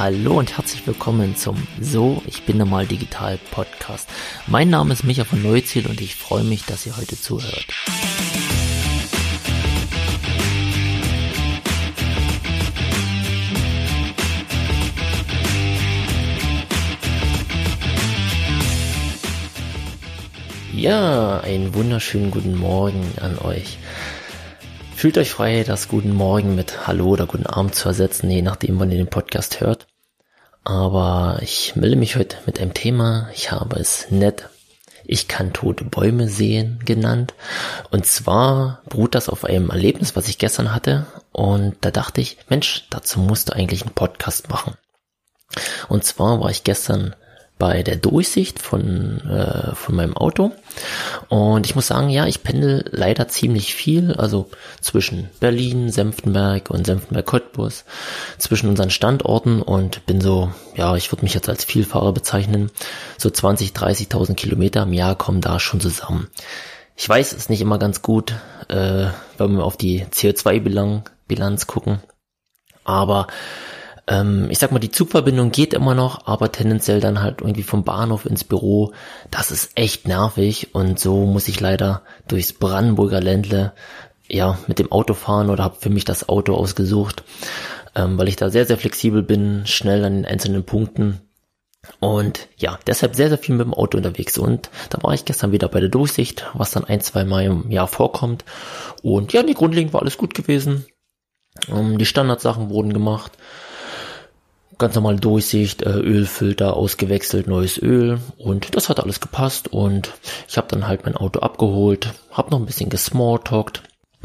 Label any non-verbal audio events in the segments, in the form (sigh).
Hallo und herzlich willkommen zum So, ich bin normal digital Podcast. Mein Name ist Micha von Neuziel und ich freue mich, dass ihr heute zuhört. Ja, einen wunderschönen guten Morgen an euch. Fühlt euch frei, das Guten Morgen mit Hallo oder Guten Abend zu ersetzen, je nachdem, wann ihr den Podcast hört. Aber ich melde mich heute mit einem Thema. Ich habe es nett. Ich kann tote Bäume sehen genannt. Und zwar beruht das auf einem Erlebnis, was ich gestern hatte. Und da dachte ich, Mensch, dazu musst du eigentlich einen Podcast machen. Und zwar war ich gestern bei der Durchsicht von, äh, von meinem Auto. Und ich muss sagen, ja, ich pendel leider ziemlich viel, also zwischen Berlin, Senftenberg und Senftenberg-Cottbus, zwischen unseren Standorten und bin so, ja, ich würde mich jetzt als Vielfahrer bezeichnen, so 20, 30.000 Kilometer im Jahr kommen da schon zusammen. Ich weiß, es ist nicht immer ganz gut, äh, wenn wir auf die CO2-Bilanz gucken, aber ähm, ich sag mal, die Zugverbindung geht immer noch, aber tendenziell dann halt irgendwie vom Bahnhof ins Büro. Das ist echt nervig und so muss ich leider durchs Brandenburger Ländle ja mit dem Auto fahren oder habe für mich das Auto ausgesucht, ähm, weil ich da sehr, sehr flexibel bin, schnell an den einzelnen Punkten. Und ja, deshalb sehr, sehr viel mit dem Auto unterwegs. Und da war ich gestern wieder bei der Durchsicht, was dann ein, zwei Mal im Jahr vorkommt. Und ja, die grundlegend war alles gut gewesen. Ähm, die Standardsachen wurden gemacht ganz normal Durchsicht, äh, Ölfilter ausgewechselt, neues Öl. Und das hat alles gepasst. Und ich habe dann halt mein Auto abgeholt, habe noch ein bisschen gesmalltalkt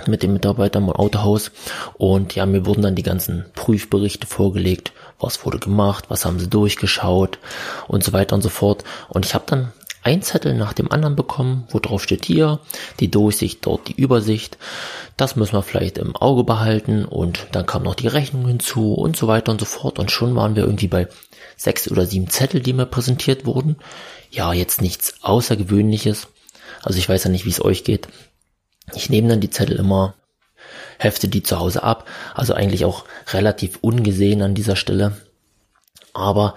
mit dem Mitarbeiter im Autohaus. Und ja, mir wurden dann die ganzen Prüfberichte vorgelegt, was wurde gemacht, was haben sie durchgeschaut? Und so weiter und so fort. Und ich habe dann ein Zettel nach dem anderen bekommen, wo drauf steht hier, die Durchsicht, dort die Übersicht. Das müssen wir vielleicht im Auge behalten und dann kam noch die Rechnung hinzu und so weiter und so fort und schon waren wir irgendwie bei sechs oder sieben Zettel, die mir präsentiert wurden. Ja, jetzt nichts Außergewöhnliches. Also ich weiß ja nicht, wie es euch geht. Ich nehme dann die Zettel immer, hefte die zu Hause ab. Also eigentlich auch relativ ungesehen an dieser Stelle. Aber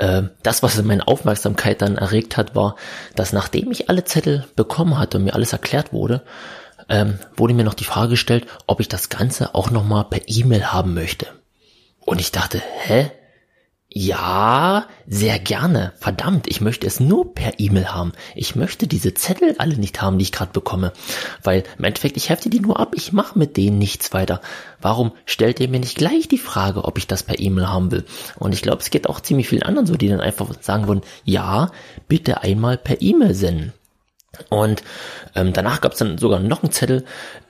äh, das, was meine Aufmerksamkeit dann erregt hat, war, dass nachdem ich alle Zettel bekommen hatte und mir alles erklärt wurde, ähm, wurde mir noch die Frage gestellt, ob ich das Ganze auch nochmal per E-Mail haben möchte. Und ich dachte, hä? Ja, sehr gerne. Verdammt, ich möchte es nur per E-Mail haben. Ich möchte diese Zettel alle nicht haben, die ich gerade bekomme. Weil im Endeffekt, ich hefte die nur ab, ich mache mit denen nichts weiter. Warum stellt ihr mir nicht gleich die Frage, ob ich das per E-Mail haben will? Und ich glaube, es geht auch ziemlich vielen anderen so, die dann einfach sagen würden, ja, bitte einmal per E-Mail senden. Und ähm, danach gab es dann sogar noch einen Zettel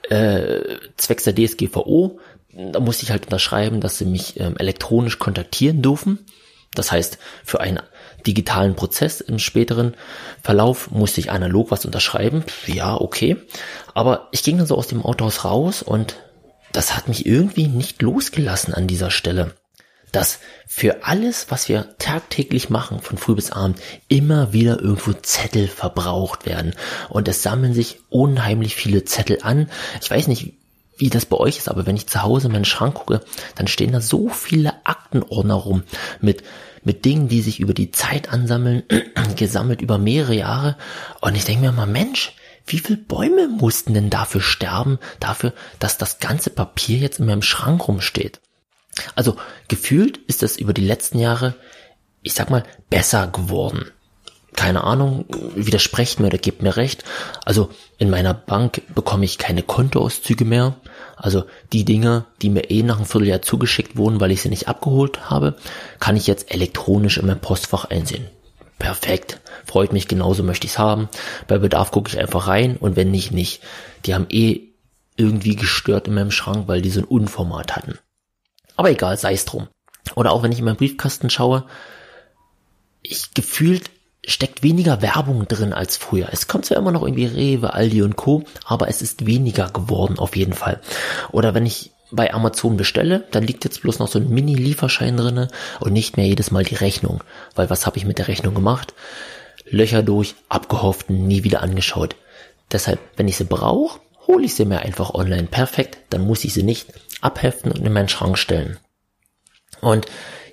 äh, zwecks der DSGVO da musste ich halt unterschreiben, dass sie mich ähm, elektronisch kontaktieren dürfen. Das heißt, für einen digitalen Prozess im späteren Verlauf musste ich analog was unterschreiben. Ja, okay. Aber ich ging dann so aus dem Autohaus raus und das hat mich irgendwie nicht losgelassen an dieser Stelle. Dass für alles, was wir tagtäglich machen, von früh bis abend, immer wieder irgendwo Zettel verbraucht werden. Und es sammeln sich unheimlich viele Zettel an. Ich weiß nicht, wie das bei euch ist, aber wenn ich zu Hause in meinen Schrank gucke, dann stehen da so viele Aktenordner rum mit mit Dingen, die sich über die Zeit ansammeln, (clears throat) gesammelt über mehrere Jahre. Und ich denke mir mal, Mensch, wie viele Bäume mussten denn dafür sterben, dafür, dass das ganze Papier jetzt in meinem Schrank rumsteht? Also gefühlt ist das über die letzten Jahre, ich sag mal, besser geworden keine Ahnung, widersprecht mir oder gebt mir recht. Also in meiner Bank bekomme ich keine Kontoauszüge mehr. Also die Dinge, die mir eh nach einem Vierteljahr zugeschickt wurden, weil ich sie nicht abgeholt habe, kann ich jetzt elektronisch in mein Postfach einsehen. Perfekt. Freut mich, genauso möchte ich es haben. Bei Bedarf gucke ich einfach rein und wenn nicht, nicht. Die haben eh irgendwie gestört in meinem Schrank, weil die so ein Unformat hatten. Aber egal, sei es drum. Oder auch wenn ich in meinen Briefkasten schaue, ich gefühlt steckt weniger Werbung drin als früher. Es kommt zwar immer noch irgendwie Rewe, Aldi und Co., aber es ist weniger geworden auf jeden Fall. Oder wenn ich bei Amazon bestelle, dann liegt jetzt bloß noch so ein Mini-Lieferschein drinne und nicht mehr jedes Mal die Rechnung. Weil was habe ich mit der Rechnung gemacht? Löcher durch, abgehofft, nie wieder angeschaut. Deshalb, wenn ich sie brauche, hole ich sie mir einfach online. Perfekt, dann muss ich sie nicht abheften und in meinen Schrank stellen. Und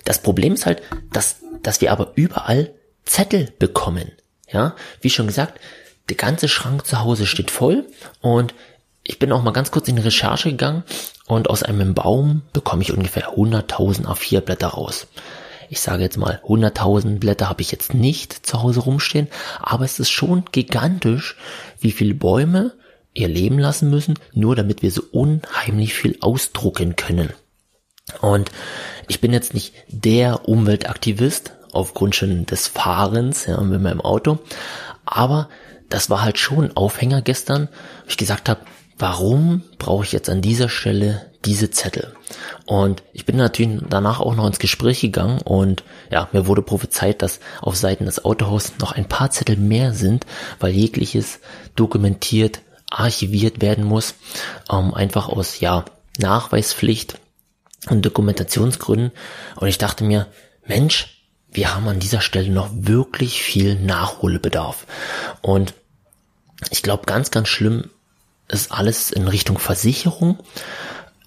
das Problem ist halt, dass, dass wir aber überall Zettel bekommen. Ja, wie schon gesagt, der ganze Schrank zu Hause steht voll und ich bin auch mal ganz kurz in die Recherche gegangen und aus einem Baum bekomme ich ungefähr 100.000 A4 Blätter raus. Ich sage jetzt mal, 100.000 Blätter habe ich jetzt nicht zu Hause rumstehen, aber es ist schon gigantisch, wie viele Bäume ihr Leben lassen müssen, nur damit wir so unheimlich viel ausdrucken können. Und ich bin jetzt nicht der Umweltaktivist aufgrund schon des Fahrens ja, mit meinem Auto, aber das war halt schon Aufhänger gestern, wo ich gesagt habe, warum brauche ich jetzt an dieser Stelle diese Zettel? Und ich bin natürlich danach auch noch ins Gespräch gegangen und ja, mir wurde prophezeit, dass auf Seiten des Autohaus noch ein paar Zettel mehr sind, weil jegliches dokumentiert, archiviert werden muss, ähm, einfach aus, ja, Nachweispflicht und Dokumentationsgründen. Und ich dachte mir, Mensch, wir haben an dieser Stelle noch wirklich viel Nachholbedarf. Und ich glaube, ganz, ganz schlimm ist alles in Richtung Versicherung.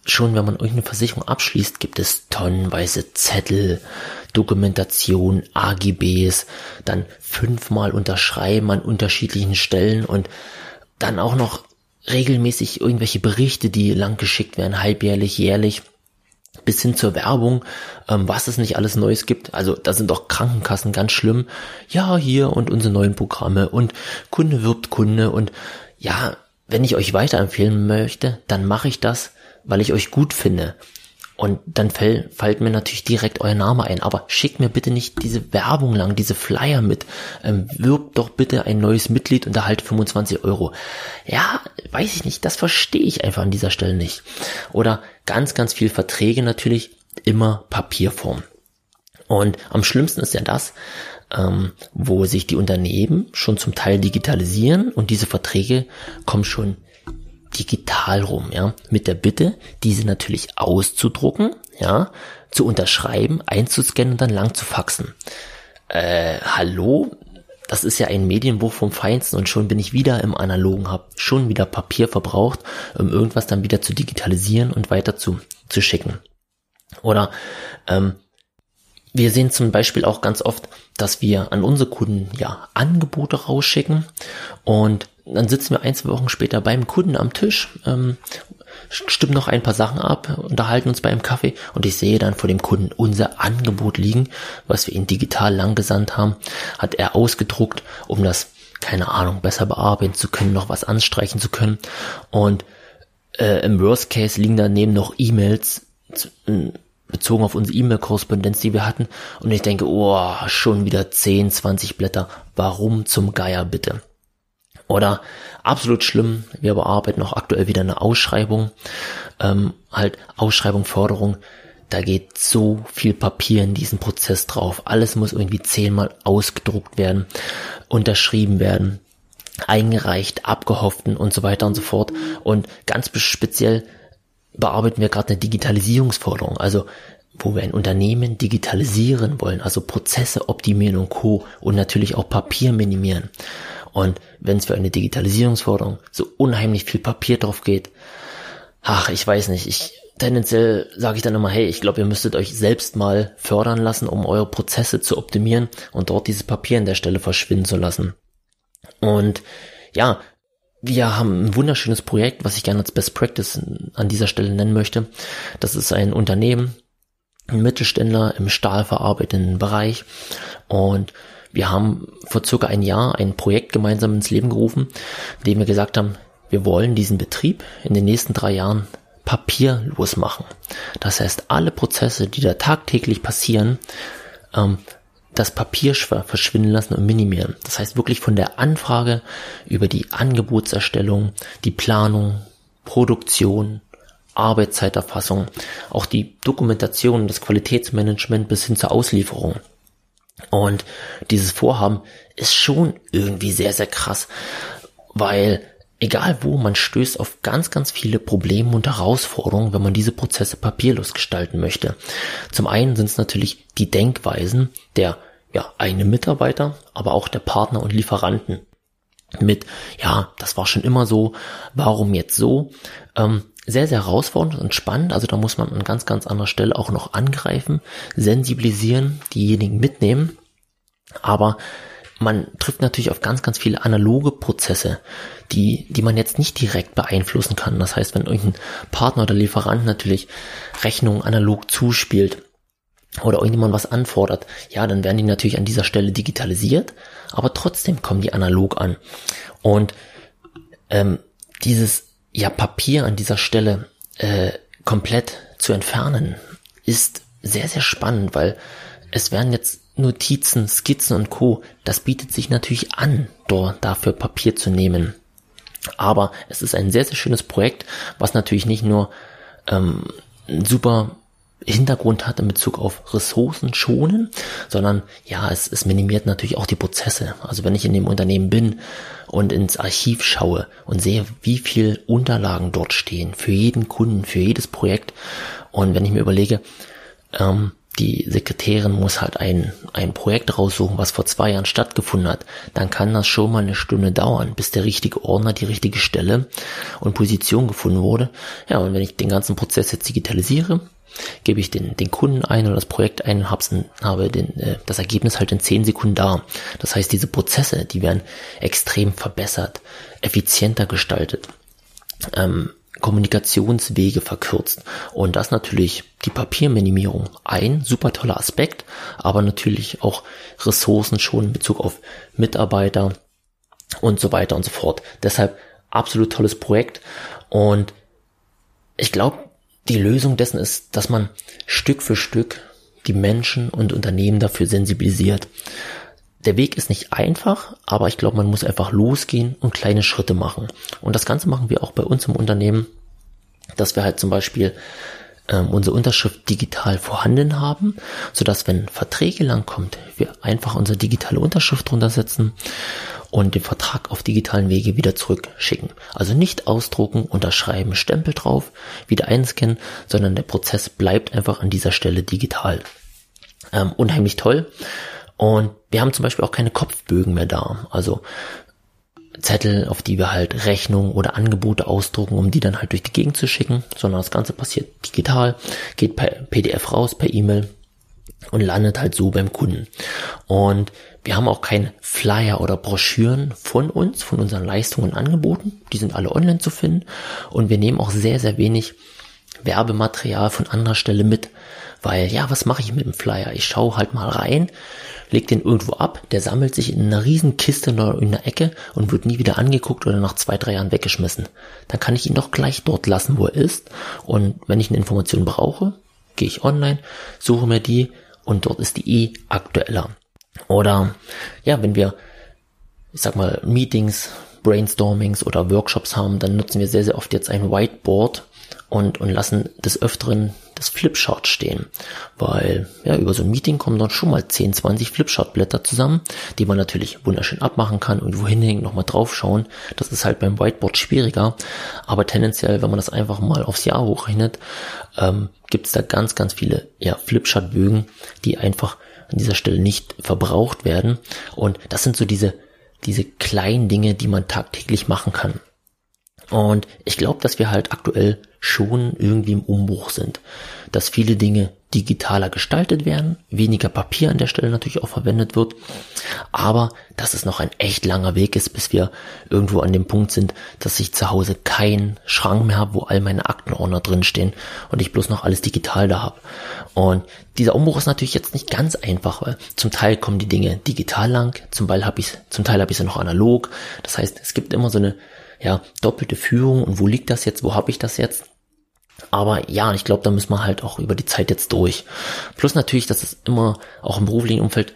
Schon wenn man irgendeine Versicherung abschließt, gibt es tonnenweise Zettel, Dokumentation, AGBs, dann fünfmal unterschreiben an unterschiedlichen Stellen und dann auch noch regelmäßig irgendwelche Berichte, die lang geschickt werden, halbjährlich, jährlich bis hin zur Werbung, ähm, was es nicht alles Neues gibt. Also da sind auch Krankenkassen ganz schlimm. Ja, hier und unsere neuen Programme und Kunde wirbt Kunde und ja, wenn ich euch weiterempfehlen möchte, dann mache ich das, weil ich euch gut finde. Und dann fällt, fällt mir natürlich direkt euer Name ein. Aber schickt mir bitte nicht diese Werbung lang, diese Flyer mit. Ähm, wirbt doch bitte ein neues Mitglied und erhalte 25 Euro. Ja, weiß ich nicht. Das verstehe ich einfach an dieser Stelle nicht. Oder ganz, ganz viel Verträge natürlich immer Papierform. Und am schlimmsten ist ja das, ähm, wo sich die Unternehmen schon zum Teil digitalisieren und diese Verträge kommen schon digital rum, ja, mit der Bitte, diese natürlich auszudrucken, ja, zu unterschreiben, einzuscannen und dann lang zu faxen. Äh, hallo? Das ist ja ein Medienbuch vom Feinsten und schon bin ich wieder im Analogen, hab schon wieder Papier verbraucht, um irgendwas dann wieder zu digitalisieren und weiter zu, zu schicken. Oder ähm, wir sehen zum Beispiel auch ganz oft, dass wir an unsere Kunden ja Angebote rausschicken und dann sitzen wir ein, zwei Wochen später beim Kunden am Tisch, ähm, stimmen noch ein paar Sachen ab, unterhalten uns bei einem Kaffee und ich sehe dann vor dem Kunden unser Angebot liegen, was wir ihm digital lang gesandt haben, hat er ausgedruckt, um das, keine Ahnung, besser bearbeiten zu können, noch was anstreichen zu können und äh, im Worst Case liegen daneben noch E-Mails bezogen auf unsere E-Mail-Korrespondenz, die wir hatten und ich denke, oh, schon wieder 10, 20 Blätter, warum zum Geier bitte? Oder absolut schlimm, wir bearbeiten auch aktuell wieder eine Ausschreibung, ähm, halt Ausschreibung, Forderung, da geht so viel Papier in diesen Prozess drauf. Alles muss irgendwie zehnmal ausgedruckt werden, unterschrieben werden, eingereicht, abgehofften und so weiter und so fort. Und ganz speziell bearbeiten wir gerade eine Digitalisierungsforderung, also wo wir ein Unternehmen digitalisieren wollen, also Prozesse optimieren und Co. und natürlich auch Papier minimieren. Und wenn es für eine Digitalisierungsforderung so unheimlich viel Papier drauf geht, ach, ich weiß nicht, ich tendenziell sage ich dann immer, hey, ich glaube, ihr müsstet euch selbst mal fördern lassen, um eure Prozesse zu optimieren und dort dieses Papier an der Stelle verschwinden zu lassen. Und ja, wir haben ein wunderschönes Projekt, was ich gerne als Best Practice an dieser Stelle nennen möchte. Das ist ein Unternehmen, ein Mittelständler im stahlverarbeitenden Bereich und wir haben vor circa ein Jahr ein Projekt gemeinsam ins Leben gerufen, in dem wir gesagt haben, wir wollen diesen Betrieb in den nächsten drei Jahren papierlos machen. Das heißt, alle Prozesse, die da tagtäglich passieren, ähm, das Papier verschwinden lassen und minimieren. Das heißt wirklich von der Anfrage über die Angebotserstellung, die Planung, Produktion, Arbeitszeiterfassung, auch die Dokumentation, das Qualitätsmanagement bis hin zur Auslieferung. Und dieses Vorhaben ist schon irgendwie sehr, sehr krass, weil egal wo, man stößt auf ganz, ganz viele Probleme und Herausforderungen, wenn man diese Prozesse papierlos gestalten möchte. Zum einen sind es natürlich die Denkweisen der ja, eigenen Mitarbeiter, aber auch der Partner und Lieferanten mit, ja, das war schon immer so, warum jetzt so? Ähm, sehr, sehr herausfordernd und spannend. Also da muss man an ganz, ganz anderer Stelle auch noch angreifen, sensibilisieren, diejenigen mitnehmen. Aber man trifft natürlich auf ganz, ganz viele analoge Prozesse, die, die man jetzt nicht direkt beeinflussen kann. Das heißt, wenn irgendein Partner oder Lieferant natürlich Rechnungen analog zuspielt, oder irgendjemand was anfordert, ja, dann werden die natürlich an dieser Stelle digitalisiert, aber trotzdem kommen die analog an. Und ähm, dieses ja Papier an dieser Stelle äh, komplett zu entfernen, ist sehr, sehr spannend, weil es werden jetzt Notizen, Skizzen und Co. Das bietet sich natürlich an, dort dafür Papier zu nehmen. Aber es ist ein sehr, sehr schönes Projekt, was natürlich nicht nur ähm, super Hintergrund hat in Bezug auf Ressourcen schonen, sondern ja, es, es minimiert natürlich auch die Prozesse. Also wenn ich in dem Unternehmen bin und ins Archiv schaue und sehe, wie viel Unterlagen dort stehen für jeden Kunden, für jedes Projekt und wenn ich mir überlege, ähm, die Sekretärin muss halt ein, ein Projekt raussuchen, was vor zwei Jahren stattgefunden hat, dann kann das schon mal eine Stunde dauern, bis der richtige Ordner, die richtige Stelle und Position gefunden wurde. Ja, und wenn ich den ganzen Prozess jetzt digitalisiere, gebe ich den, den Kunden ein oder das Projekt ein und hab's, habe den, äh, das Ergebnis halt in zehn Sekunden da. Das heißt, diese Prozesse, die werden extrem verbessert, effizienter gestaltet. Ähm, Kommunikationswege verkürzt. Und das natürlich die Papierminimierung. Ein super toller Aspekt, aber natürlich auch Ressourcen schon in Bezug auf Mitarbeiter und so weiter und so fort. Deshalb absolut tolles Projekt. Und ich glaube, die Lösung dessen ist, dass man Stück für Stück die Menschen und Unternehmen dafür sensibilisiert. Der Weg ist nicht einfach, aber ich glaube, man muss einfach losgehen und kleine Schritte machen. Und das Ganze machen wir auch bei uns im Unternehmen, dass wir halt zum Beispiel ähm, unsere Unterschrift digital vorhanden haben, so dass wenn Verträge langkommt, wir einfach unsere digitale Unterschrift drunter setzen und den Vertrag auf digitalen Wege wieder zurückschicken. Also nicht ausdrucken, unterschreiben, Stempel drauf, wieder einscannen, sondern der Prozess bleibt einfach an dieser Stelle digital. Ähm, unheimlich toll. Und wir haben zum Beispiel auch keine Kopfbögen mehr da. Also Zettel, auf die wir halt Rechnungen oder Angebote ausdrucken, um die dann halt durch die Gegend zu schicken, sondern das Ganze passiert digital, geht per PDF raus, per E-Mail und landet halt so beim Kunden. Und wir haben auch kein Flyer oder Broschüren von uns, von unseren Leistungen und Angeboten. Die sind alle online zu finden. Und wir nehmen auch sehr, sehr wenig Werbematerial von anderer Stelle mit. Weil, ja, was mache ich mit dem Flyer? Ich schaue halt mal rein, leg den irgendwo ab, der sammelt sich in einer riesen Kiste in einer Ecke und wird nie wieder angeguckt oder nach zwei, drei Jahren weggeschmissen. Dann kann ich ihn doch gleich dort lassen, wo er ist. Und wenn ich eine Information brauche, gehe ich online, suche mir die und dort ist die eh aktueller. Oder ja, wenn wir, ich sag mal, Meetings, Brainstormings oder Workshops haben, dann nutzen wir sehr, sehr oft jetzt ein Whiteboard und, und lassen des Öfteren das Flipchart stehen. Weil ja, über so ein Meeting kommen dann schon mal 10, 20 Flipchart-Blätter zusammen, die man natürlich wunderschön abmachen kann und wohin hängen, nochmal draufschauen. Das ist halt beim Whiteboard schwieriger. Aber tendenziell, wenn man das einfach mal aufs Jahr hochrechnet, ähm, gibt es da ganz, ganz viele ja, Flipchart-Bögen, die einfach an dieser Stelle nicht verbraucht werden. Und das sind so diese, diese kleinen Dinge, die man tagtäglich machen kann. Und ich glaube, dass wir halt aktuell schon irgendwie im Umbruch sind. Dass viele Dinge digitaler gestaltet werden, weniger Papier an der Stelle natürlich auch verwendet wird, aber dass es noch ein echt langer Weg ist, bis wir irgendwo an dem Punkt sind, dass ich zu Hause keinen Schrank mehr habe, wo all meine Aktenordner drinstehen und ich bloß noch alles digital da habe. Und dieser Umbruch ist natürlich jetzt nicht ganz einfach, weil zum Teil kommen die Dinge digital lang, zum Teil habe ich zum Teil habe ich sie noch analog. Das heißt, es gibt immer so eine ja, doppelte Führung und wo liegt das jetzt, wo habe ich das jetzt? Aber ja, ich glaube, da müssen wir halt auch über die Zeit jetzt durch. Plus natürlich, dass es immer, auch im beruflichen Umfeld,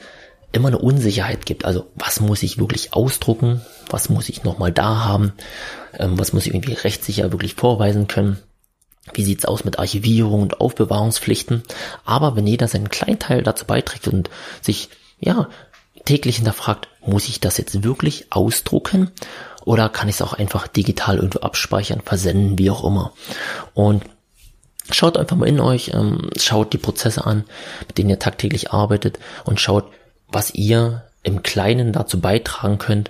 immer eine Unsicherheit gibt. Also was muss ich wirklich ausdrucken? Was muss ich nochmal da haben? Ähm, was muss ich irgendwie rechtssicher wirklich vorweisen können? Wie sieht's aus mit Archivierung und Aufbewahrungspflichten? Aber wenn jeder seinen kleinen Teil dazu beiträgt und sich, ja, täglich hinterfragt, muss ich das jetzt wirklich ausdrucken? Oder kann ich es auch einfach digital irgendwo abspeichern, versenden, wie auch immer? Und Schaut einfach mal in euch, ähm, schaut die Prozesse an, mit denen ihr tagtäglich arbeitet und schaut, was ihr im Kleinen dazu beitragen könnt,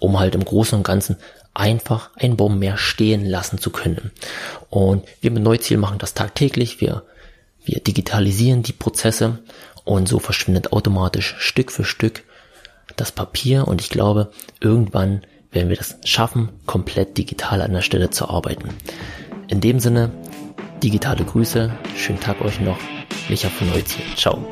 um halt im Großen und Ganzen einfach einen Baum mehr stehen lassen zu können. Und wir mit Neuziel machen das tagtäglich. Wir, wir digitalisieren die Prozesse und so verschwindet automatisch Stück für Stück das Papier und ich glaube, irgendwann werden wir das schaffen, komplett digital an der Stelle zu arbeiten. In dem Sinne, digitale Grüße, schönen Tag euch noch, Micha von Neuziel. Ciao.